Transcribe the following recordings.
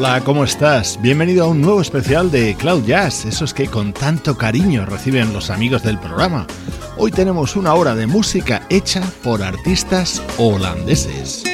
Hola, ¿cómo estás? Bienvenido a un nuevo especial de Cloud Jazz, esos que con tanto cariño reciben los amigos del programa. Hoy tenemos una hora de música hecha por artistas holandeses.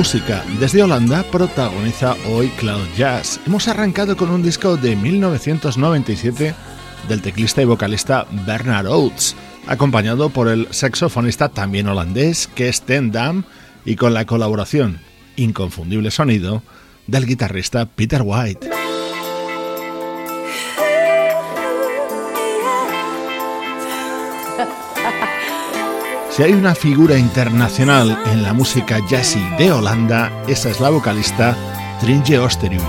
Música desde Holanda protagoniza hoy Cloud Jazz. Hemos arrancado con un disco de 1997 del teclista y vocalista Bernard Oates, acompañado por el saxofonista también holandés Kees Ten Dam y con la colaboración, inconfundible sonido, del guitarrista Peter White. Si hay una figura internacional en la música jazzy de Holanda, esa es la vocalista Tringe Osterhuis.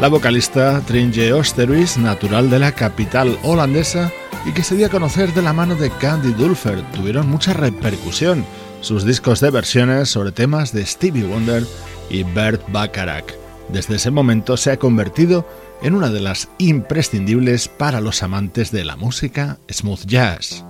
La vocalista Trinje Oosterhuis, natural de la capital holandesa y que se dio a conocer de la mano de Candy Dulfer, tuvieron mucha repercusión sus discos de versiones sobre temas de Stevie Wonder y Bert Bacharach. Desde ese momento se ha convertido en una de las imprescindibles para los amantes de la música smooth jazz.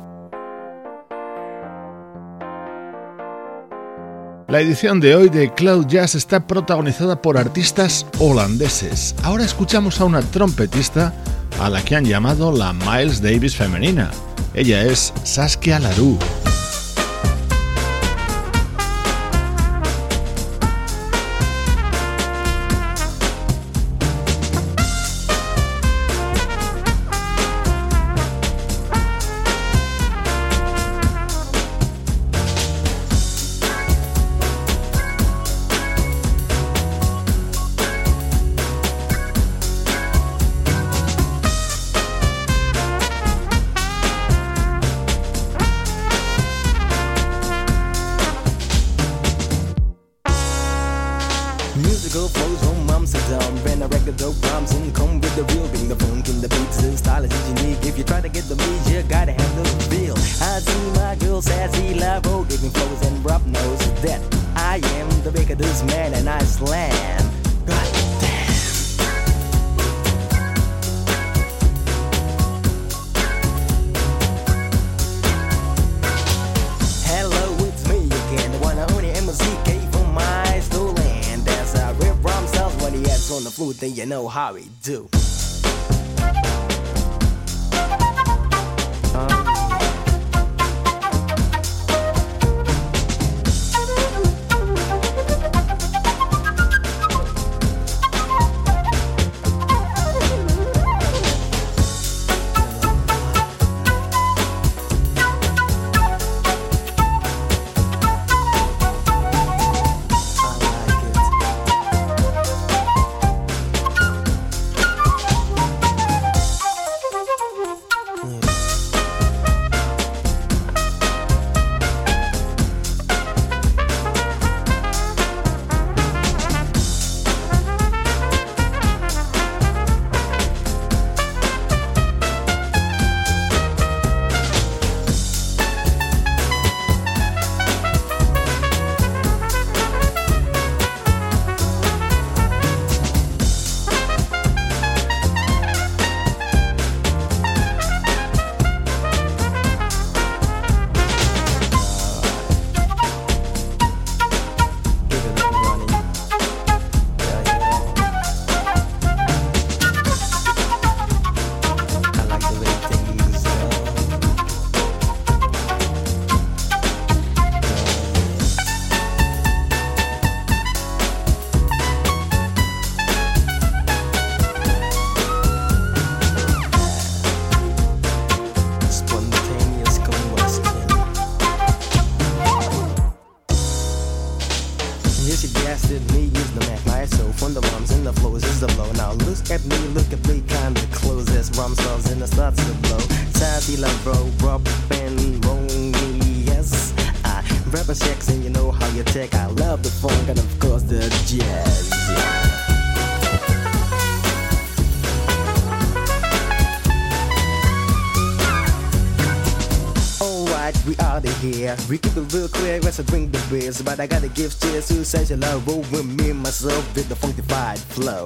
La edición de hoy de Cloud Jazz está protagonizada por artistas holandeses. Ahora escuchamos a una trompetista a la que han llamado la Miles Davis femenina. Ella es Saskia Larue. here. We keep it real clear as I drink the beers, but I gotta give cheers to such a love. Roll with me, myself, with the funkified flow.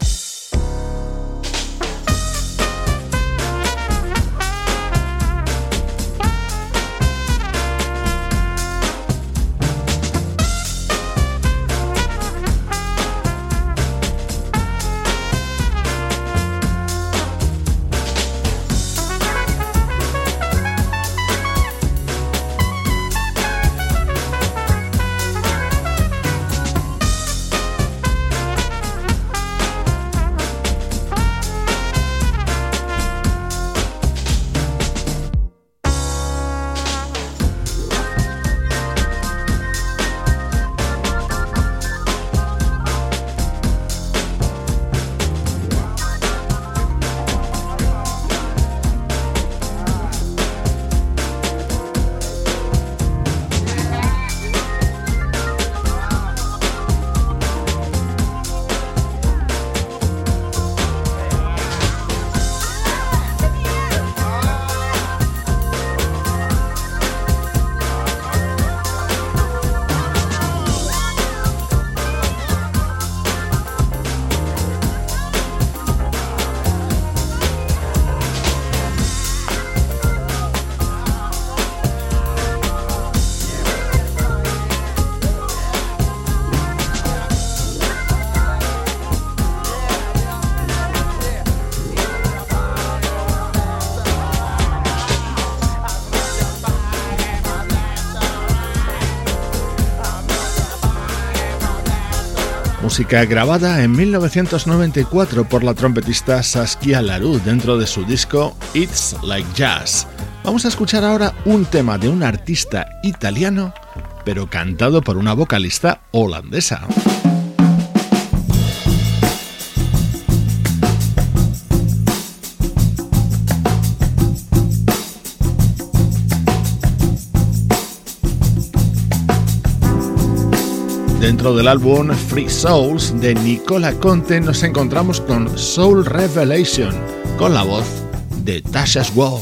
Música grabada en 1994 por la trompetista Saskia Larue dentro de su disco It's Like Jazz. Vamos a escuchar ahora un tema de un artista italiano, pero cantado por una vocalista holandesa. Dentro del álbum Free Souls de Nicola Conte nos encontramos con Soul Revelation, con la voz de Tasha's Wall.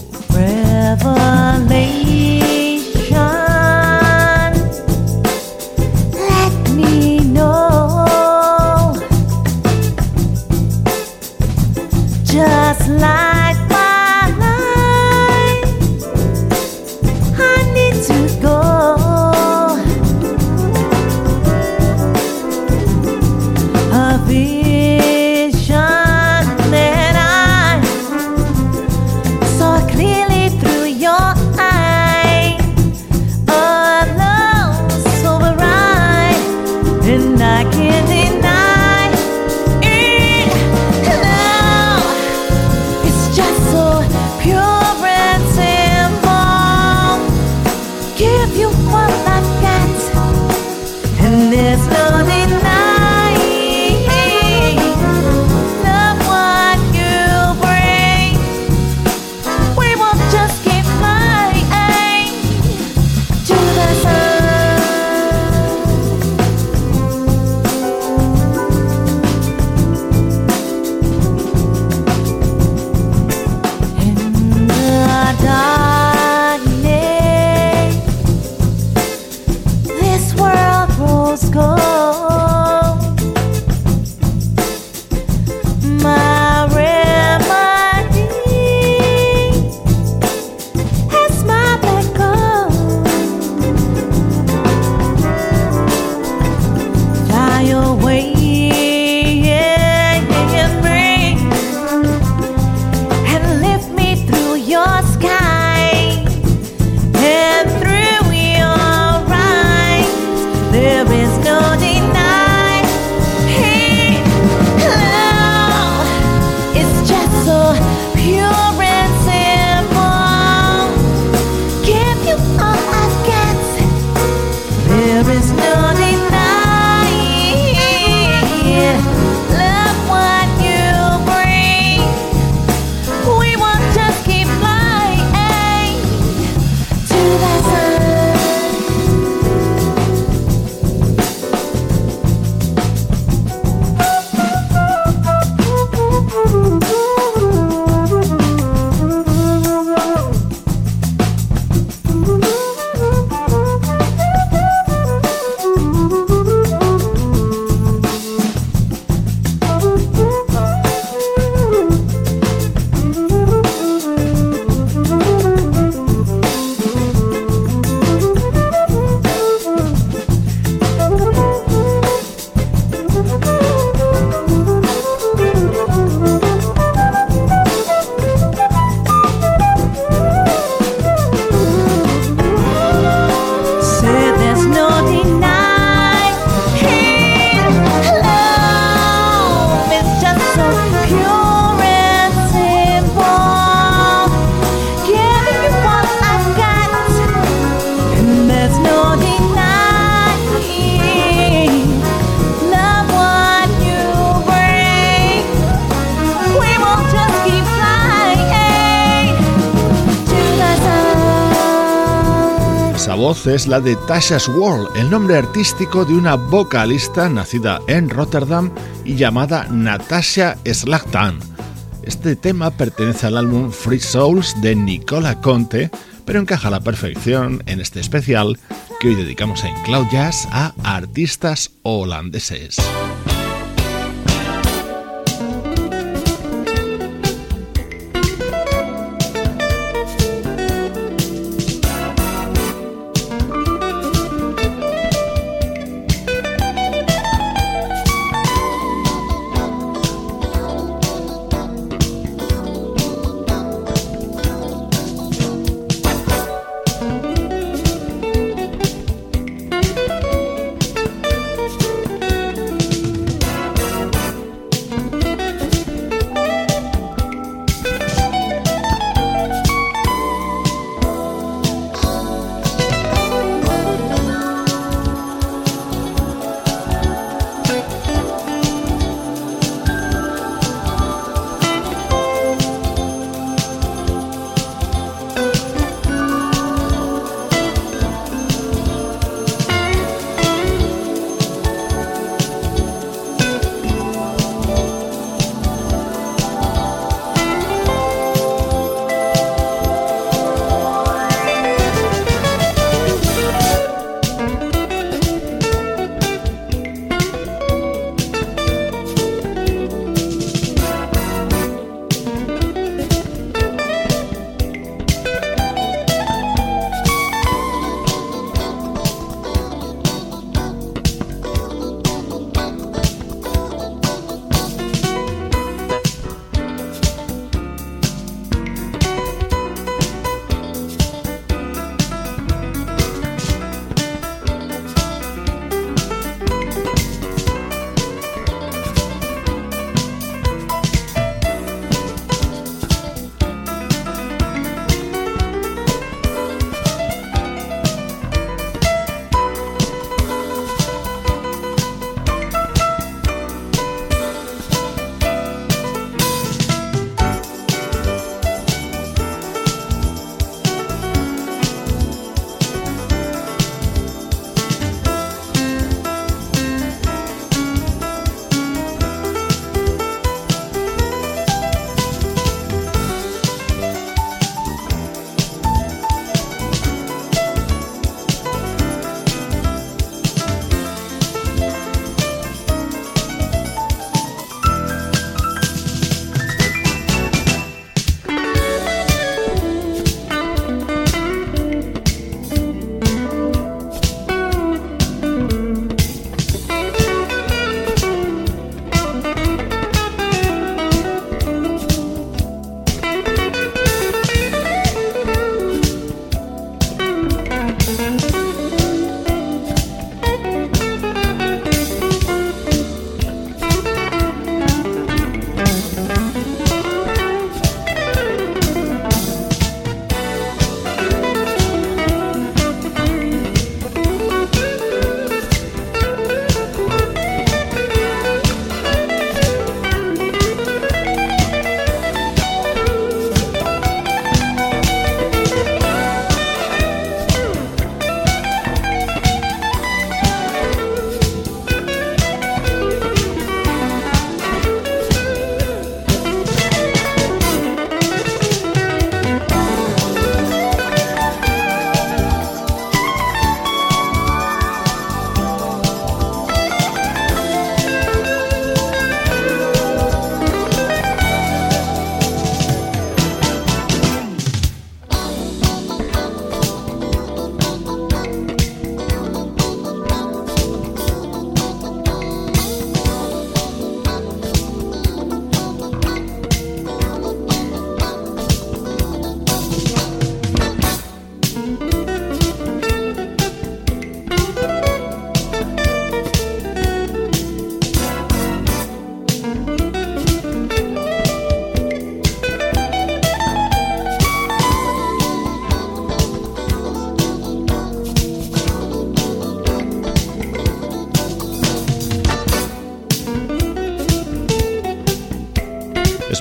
no es la de Tasha's World, el nombre artístico de una vocalista nacida en Rotterdam y llamada Natasha Slagtan. Este tema pertenece al álbum Free Souls de Nicola Conte, pero encaja a la perfección en este especial que hoy dedicamos en Cloud Jazz a artistas holandeses.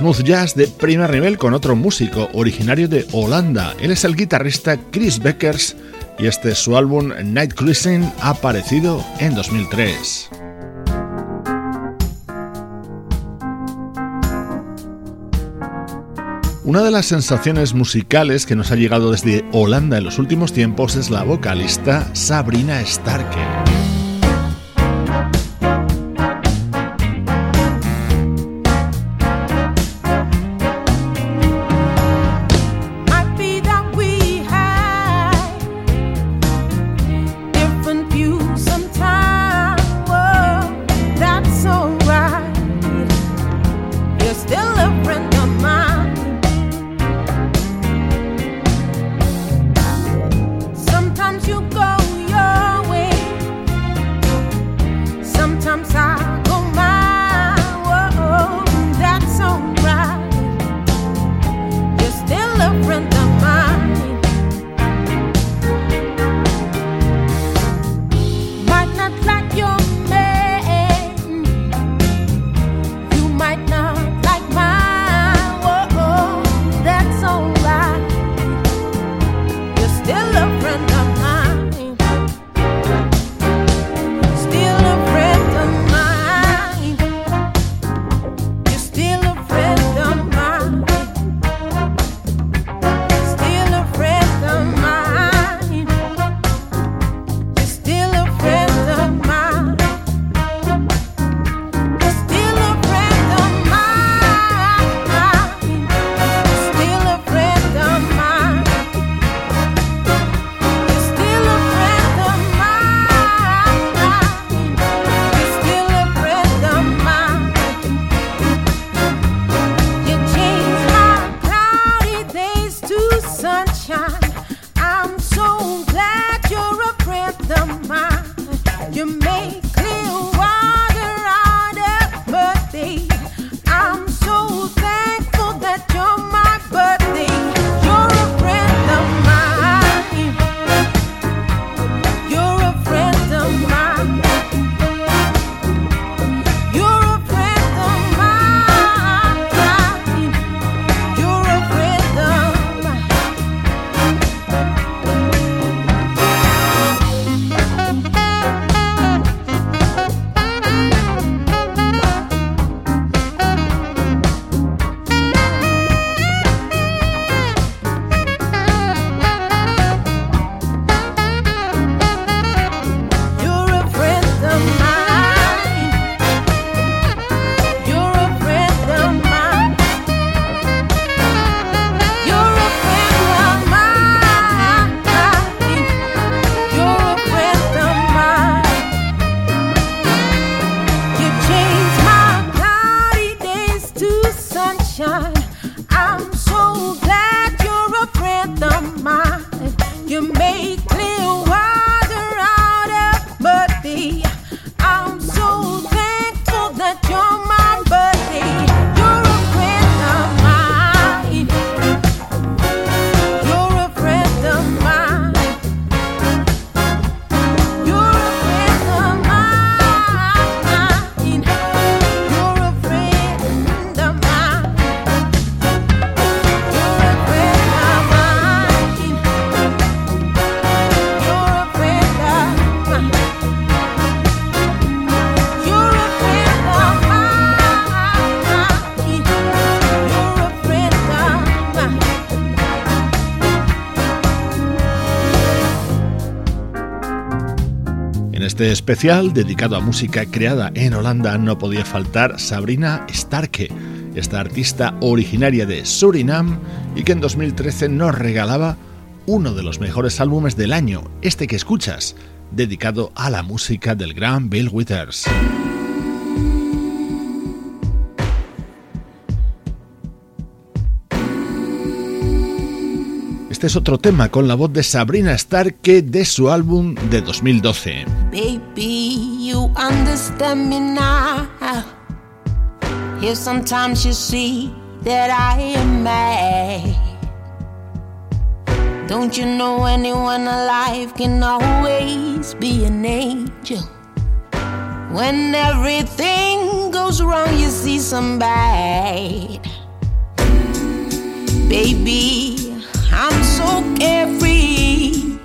Smooth jazz de primer nivel con otro músico originario de Holanda. Él es el guitarrista Chris Beckers y este es su álbum Night Cruising aparecido en 2003. Una de las sensaciones musicales que nos ha llegado desde Holanda en los últimos tiempos es la vocalista Sabrina Starke. sunshine. Este especial, dedicado a música creada en Holanda, no podía faltar Sabrina Starke, esta artista originaria de Surinam y que en 2013 nos regalaba uno de los mejores álbumes del año, este que escuchas, dedicado a la música del gran Bill Withers. Este es otro tema con la voz de Sabrina Starke de su álbum de 2012. Baby, you understand me now. Sometimes you see that I am mad. Don't you know anyone alive can always be an angel? When everything goes wrong, you see some bad. Baby, I'm so carefree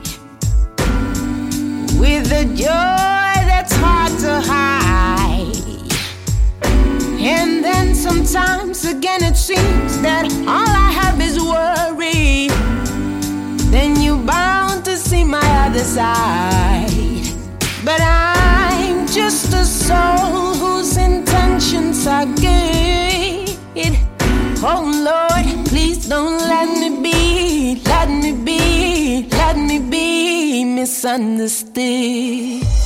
with a joy that's hard to hide. And then sometimes again it seems that all I have is worry. Then you're bound to see my other side. But I'm just a soul whose intentions are good. Oh Lord, please don't let me be, me be, let me be misunderstood.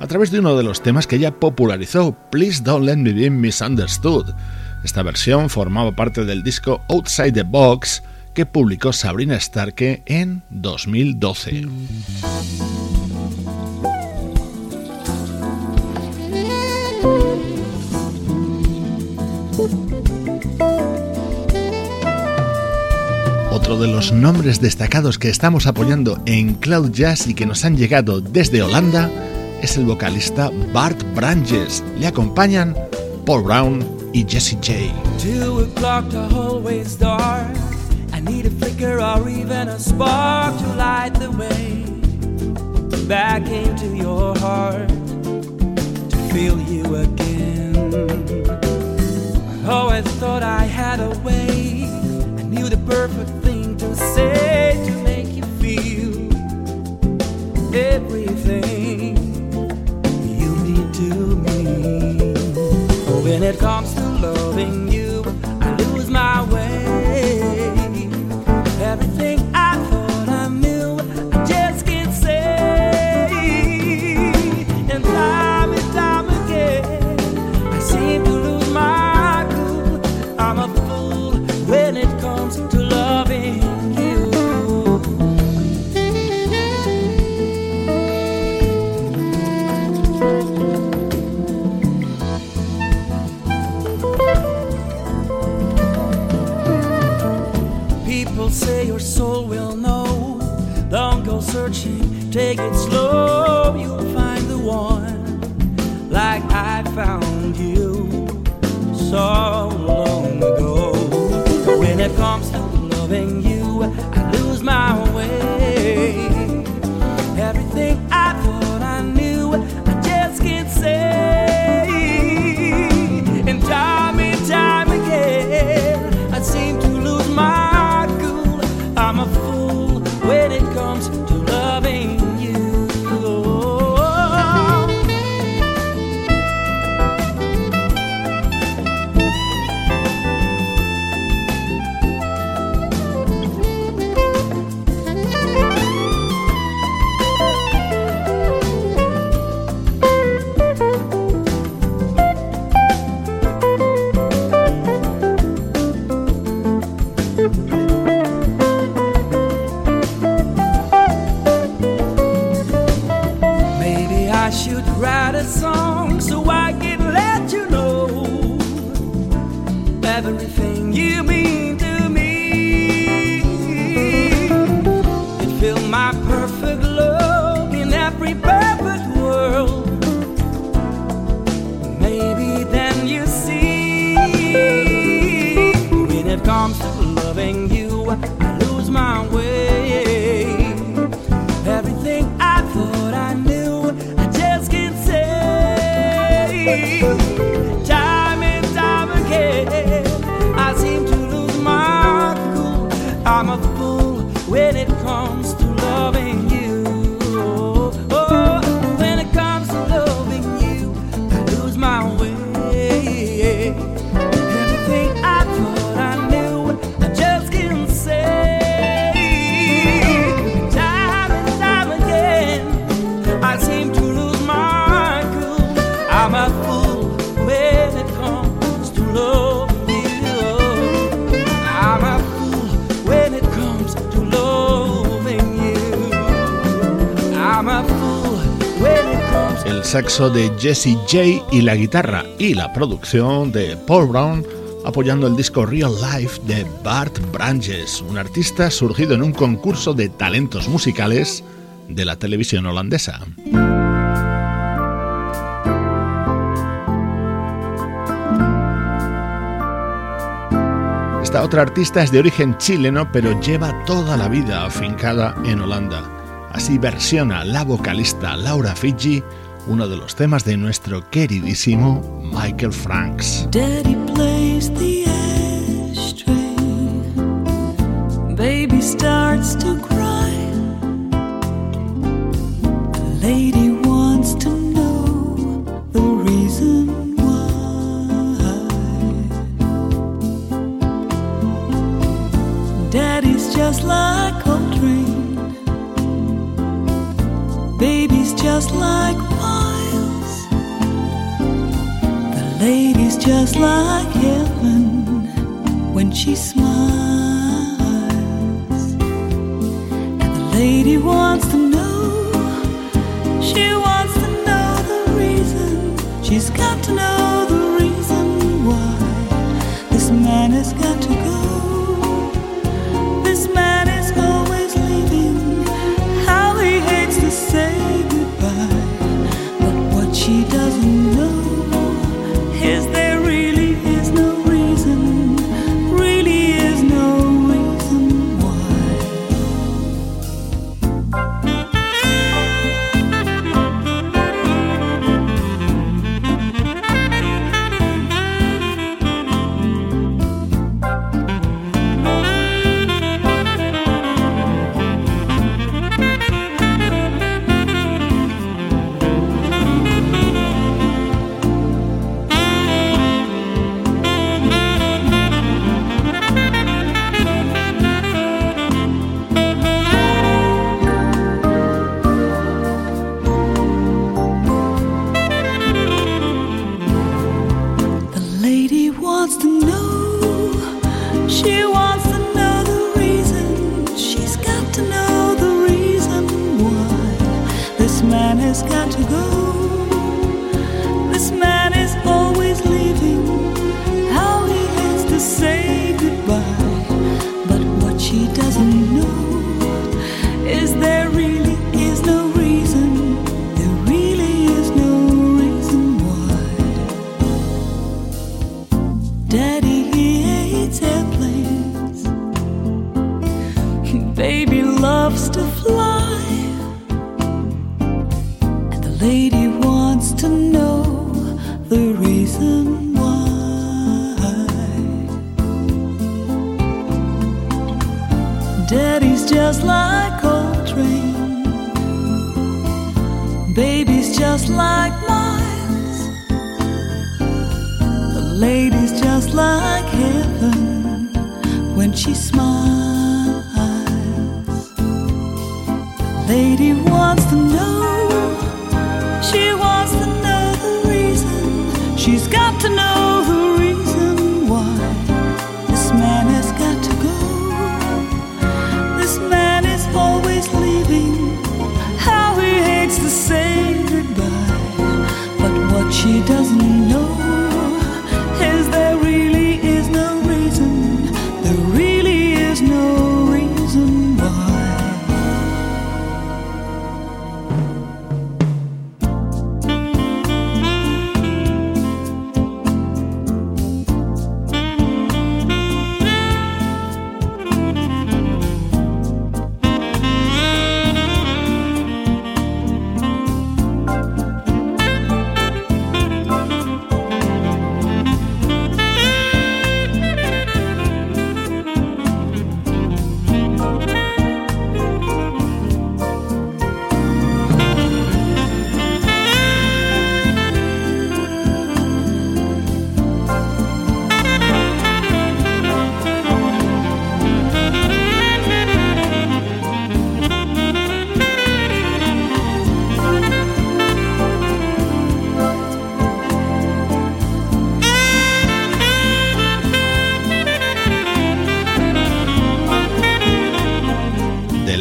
a través de uno de los temas que ella popularizó, Please Don't Let Me Be Misunderstood. Esta versión formaba parte del disco Outside the Box que publicó Sabrina Starke en 2012. Otro de los nombres destacados que estamos apoyando en Cloud Jazz y que nos han llegado desde Holanda es el vocalista Bart Branges. Le acompañan Paul Brown y Jesse J. I need a flicker or even a spark to light the way back into your heart to feel you again. Oh, I always thought I had a way, I knew the perfect thing to say to make you feel everything to me. when it comes to loving you, I lose my way. my way. Saxo de Jesse J y la guitarra y la producción de Paul Brown apoyando el disco Real Life de Bart Branches, un artista surgido en un concurso de talentos musicales de la televisión holandesa. Esta otra artista es de origen chileno pero lleva toda la vida afincada en Holanda. Así versiona la vocalista Laura Fiji uno de los temas de nuestro queridísimo Michael Franks. Lady's just like heaven when she smiles. And the lady wants to know, she wants to know the reason. She's got to know baby loves to fly, and the lady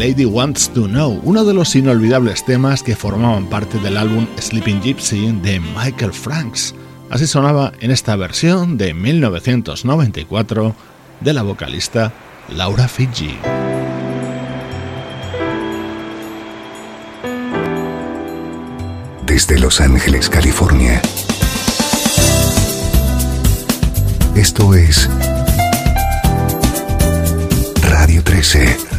Lady Wants to Know, uno de los inolvidables temas que formaban parte del álbum Sleeping Gypsy de Michael Franks. Así sonaba en esta versión de 1994 de la vocalista Laura Fiji. Desde Los Ángeles, California. Esto es Radio 13.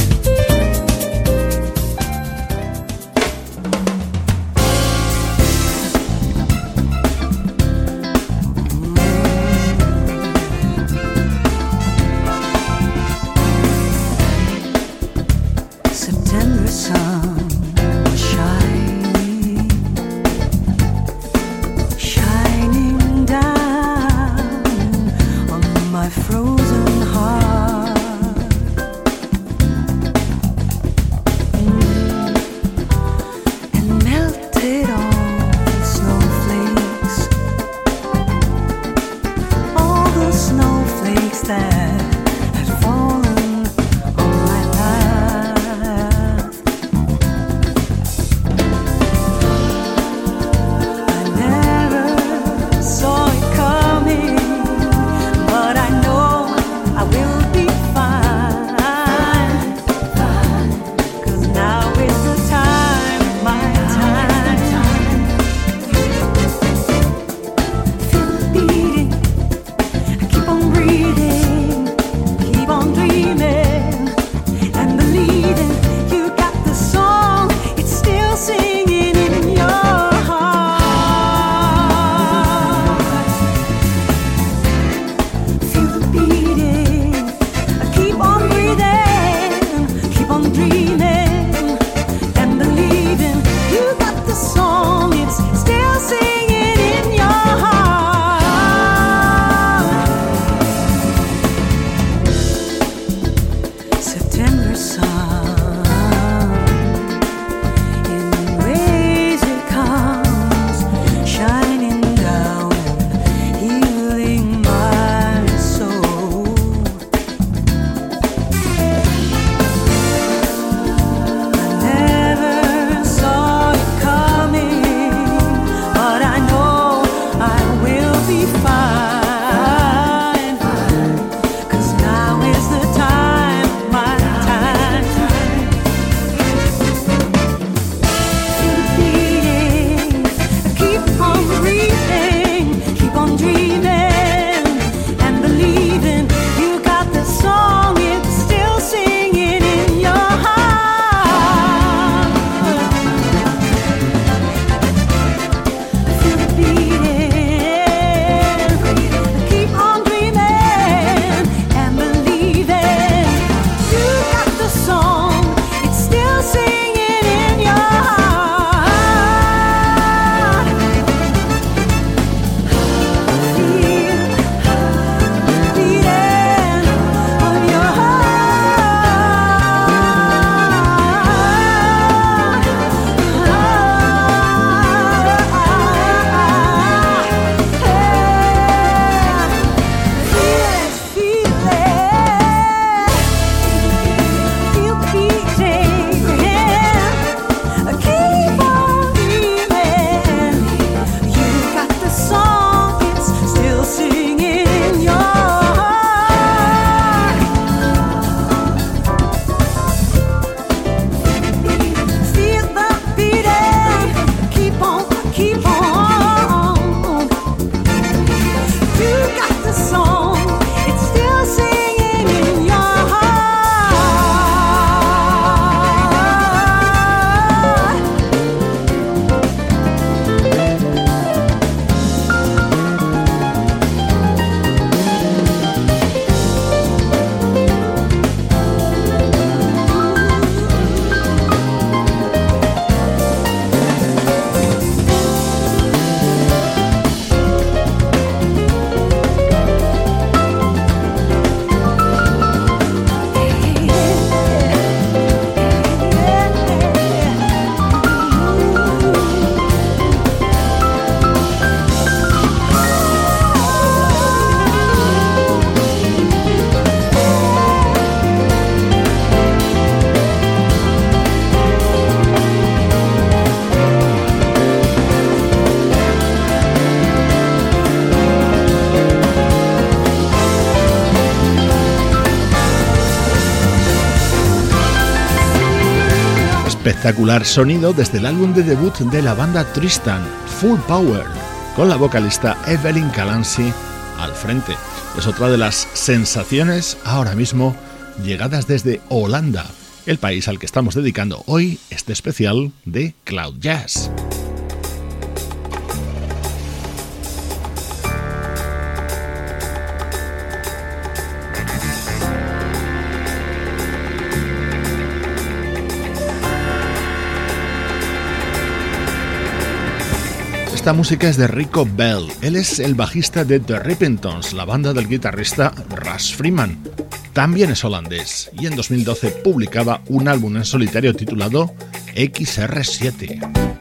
Espectacular sonido desde el álbum de debut de la banda Tristan, Full Power, con la vocalista Evelyn Calancy al frente. Es otra de las sensaciones ahora mismo llegadas desde Holanda, el país al que estamos dedicando hoy este especial de Cloud Jazz. Esta música es de Rico Bell. Él es el bajista de The Rippingtons, la banda del guitarrista Russ Freeman. También es holandés y en 2012 publicaba un álbum en solitario titulado XR7.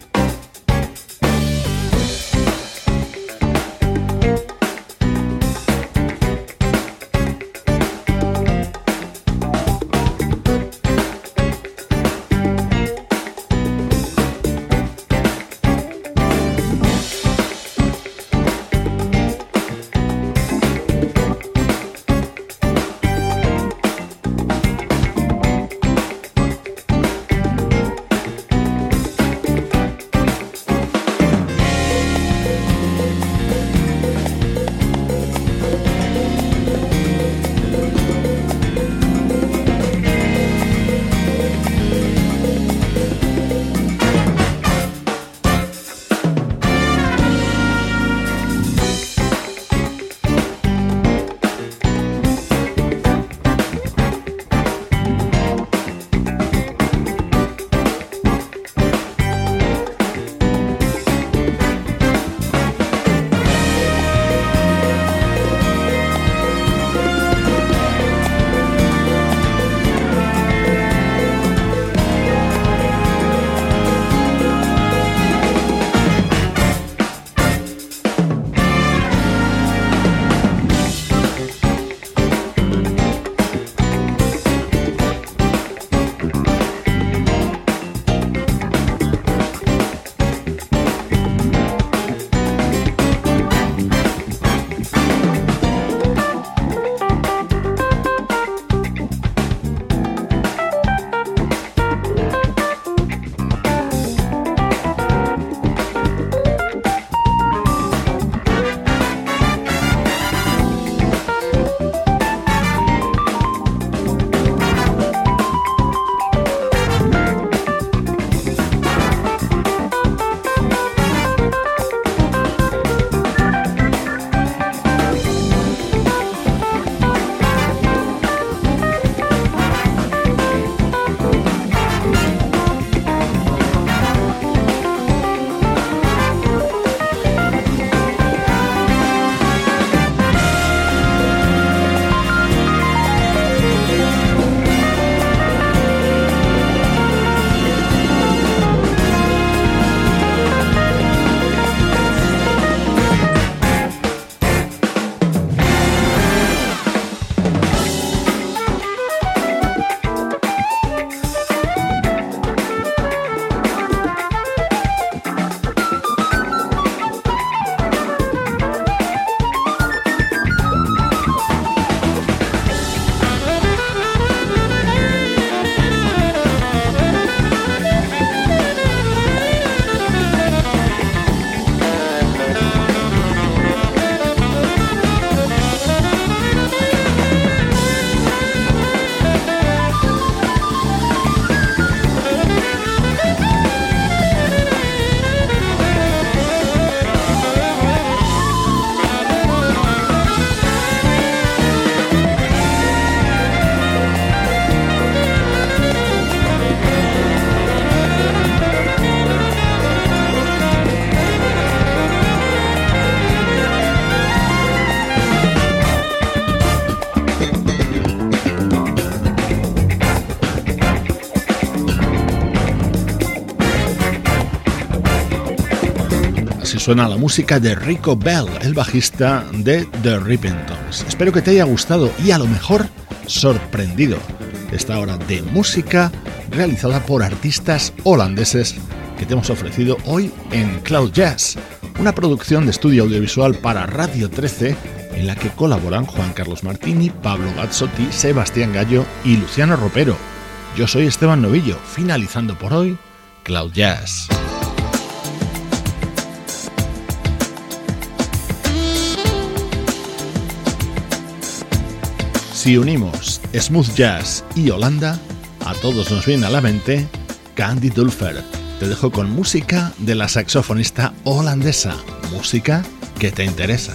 Suena la música de Rico Bell, el bajista de The Rippingtons. Espero que te haya gustado y a lo mejor sorprendido esta hora de música realizada por artistas holandeses que te hemos ofrecido hoy en Cloud Jazz, una producción de estudio audiovisual para Radio 13 en la que colaboran Juan Carlos Martini, Pablo Gazzotti, Sebastián Gallo y Luciano Ropero. Yo soy Esteban Novillo, finalizando por hoy Cloud Jazz. Si unimos smooth jazz y Holanda, a todos nos viene a la mente Candy Dulfer. Te dejo con música de la saxofonista holandesa, música que te interesa.